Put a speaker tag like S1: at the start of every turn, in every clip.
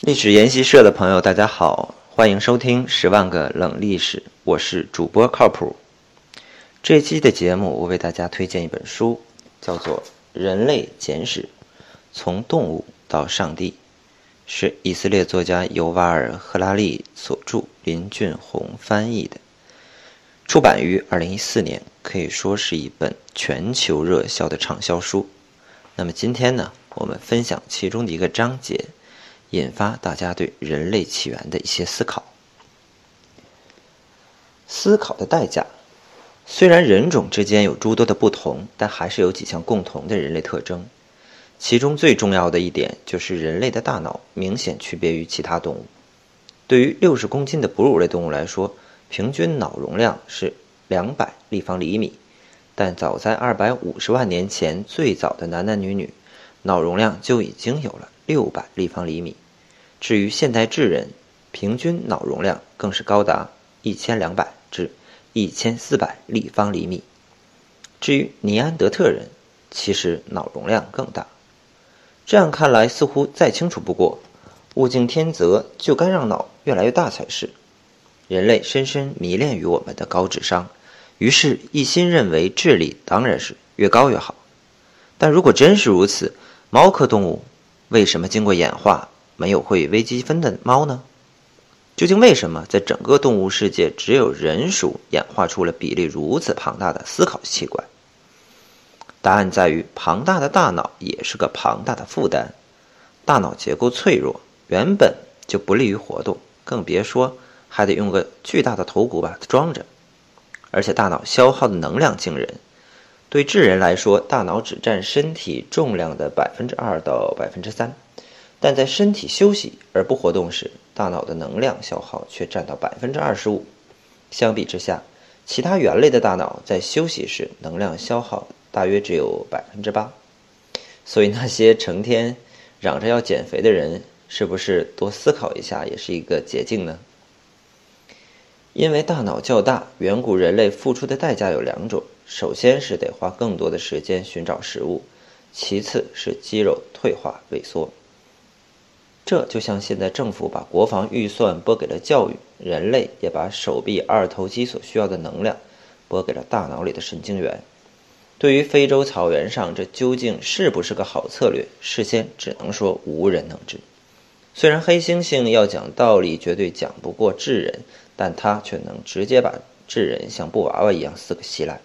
S1: 历史研习社的朋友，大家好，欢迎收听《十万个冷历史》，我是主播靠谱。这期的节目，我为大家推荐一本书，叫做《人类简史：从动物到上帝》，是以色列作家尤瓦尔·赫拉利所著，林俊宏翻译的，出版于二零一四年，可以说是一本全球热销的畅销书。那么今天呢，我们分享其中的一个章节。引发大家对人类起源的一些思考。思考的代价，虽然人种之间有诸多的不同，但还是有几项共同的人类特征。其中最重要的一点就是人类的大脑明显区别于其他动物。对于六十公斤的哺乳类动物来说，平均脑容量是两百立方厘米，但早在二百五十万年前，最早的男男女女脑容量就已经有了。六百立方厘米，至于现代智人，平均脑容量更是高达一千两百至一千四百立方厘米。至于尼安德特人，其实脑容量更大。这样看来，似乎再清楚不过。物竞天择，就该让脑越来越大才是。人类深深迷恋于我们的高智商，于是一心认为智力当然是越高越好。但如果真是如此，猫科动物。为什么经过演化没有会微积分的猫呢？究竟为什么在整个动物世界只有人属演化出了比例如此庞大的思考器官？答案在于庞大的大脑也是个庞大的负担。大脑结构脆弱，原本就不利于活动，更别说还得用个巨大的头骨把它装着。而且大脑消耗的能量惊人。对智人来说，大脑只占身体重量的百分之二到百分之三，但在身体休息而不活动时，大脑的能量消耗却占到百分之二十五。相比之下，其他猿类的大脑在休息时能量消耗大约只有百分之八。所以，那些成天嚷着要减肥的人，是不是多思考一下也是一个捷径呢？因为大脑较大，远古人类付出的代价有两种。首先是得花更多的时间寻找食物，其次是肌肉退化萎缩。这就像现在政府把国防预算拨给了教育，人类也把手臂二头肌所需要的能量拨给了大脑里的神经元。对于非洲草原上这究竟是不是个好策略，事先只能说无人能知。虽然黑猩猩要讲道理绝对讲不过智人，但他却能直接把智人像布娃娃一样撕个稀烂。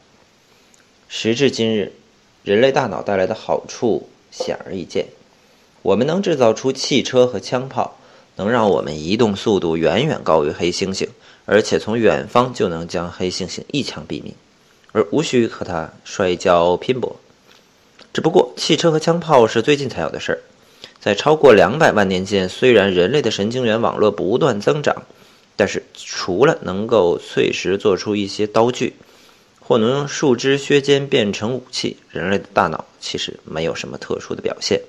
S1: 时至今日，人类大脑带来的好处显而易见。我们能制造出汽车和枪炮，能让我们移动速度远远高于黑猩猩，而且从远方就能将黑猩猩一枪毙命，而无需和他摔跤拼搏。只不过，汽车和枪炮是最近才有的事儿。在超过两百万年间，虽然人类的神经元网络不断增长，但是除了能够碎石做出一些刀具，或能用树枝削尖变成武器，人类的大脑其实没有什么特殊的表现。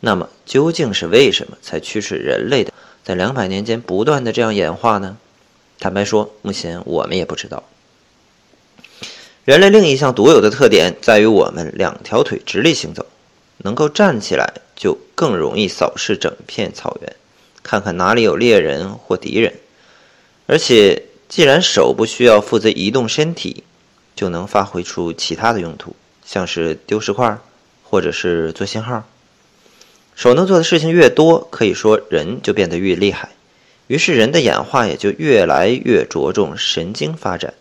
S1: 那么，究竟是为什么才驱使人类的在两百年间不断的这样演化呢？坦白说，目前我们也不知道。人类另一项独有的特点在于我们两条腿直立行走，能够站起来就更容易扫视整片草原，看看哪里有猎人或敌人。而且，既然手不需要负责移动身体，就能发挥出其他的用途，像是丢石块，或者是做信号。手能做的事情越多，可以说人就变得越厉害。于是人的演化也就越来越着重神经发展，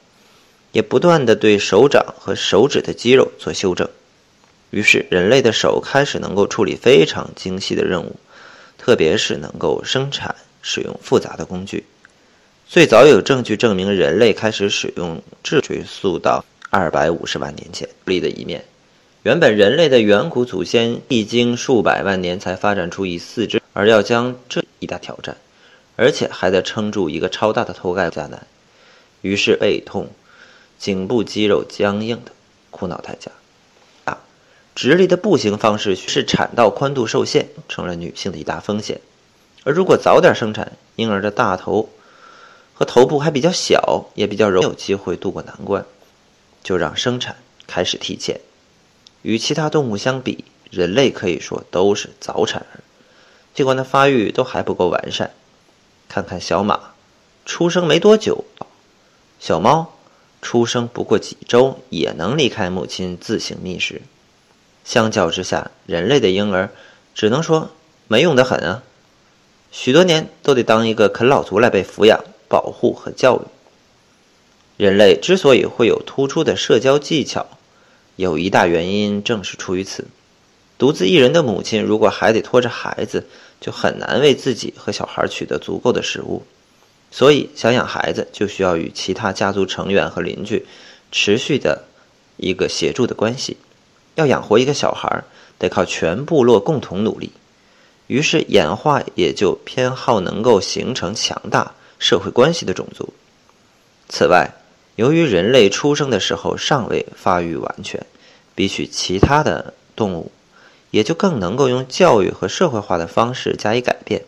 S1: 也不断的对手掌和手指的肌肉做修正。于是人类的手开始能够处理非常精细的任务，特别是能够生产使用复杂的工具。最早有证据证明人类开始使用智追溯到二百五十万年前立的一面。原本人类的远古祖先历经数百万年才发展出以四肢，而要将这一大挑战，而且还得撑住一个超大的头盖加难。于是背痛、颈部肌肉僵硬的苦恼代价！直立的步行方式是产道宽度受限，成了女性的一大风险。而如果早点生产，婴儿的大头。和头部还比较小，也比较容易有机会渡过难关，就让生产开始提前。与其他动物相比，人类可以说都是早产儿。器官的发育都还不够完善。看看小马，出生没多久；小猫出生不过几周，也能离开母亲自行觅食。相较之下，人类的婴儿只能说没用的很啊，许多年都得当一个啃老族来被抚养、保护和教育。人类之所以会有突出的社交技巧，有一大原因正是出于此。独自一人的母亲如果还得拖着孩子，就很难为自己和小孩取得足够的食物。所以，想养孩子就需要与其他家族成员和邻居持续的一个协助的关系。要养活一个小孩，得靠全部落共同努力。于是，演化也就偏好能够形成强大社会关系的种族。此外，由于人类出生的时候尚未发育完全，比起其他的动物，也就更能够用教育和社会化的方式加以改变。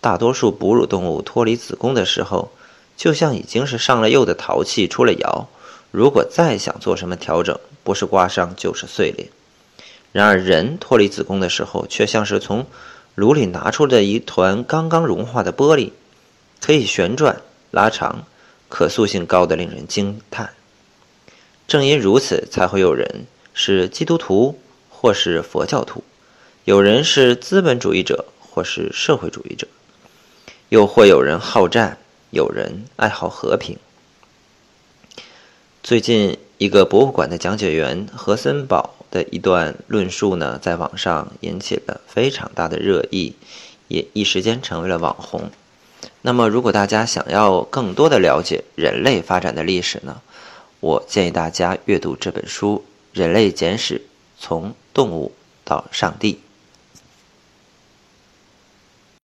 S1: 大多数哺乳动物脱离子宫的时候，就像已经是上了釉的陶器出了窑，如果再想做什么调整，不是刮伤就是碎裂。然而，人脱离子宫的时候，却像是从炉里拿出的一团刚刚融化的玻璃，可以旋转、拉长，可塑性高的令人惊叹。正因如此，才会有人是基督徒或是佛教徒，有人是资本主义者或是社会主义者，又或有人好战，有人爱好和平。最近。一个博物馆的讲解员何森堡的一段论述呢，在网上引起了非常大的热议，也一时间成为了网红。那么，如果大家想要更多的了解人类发展的历史呢，我建议大家阅读这本书《人类简史：从动物到上帝》。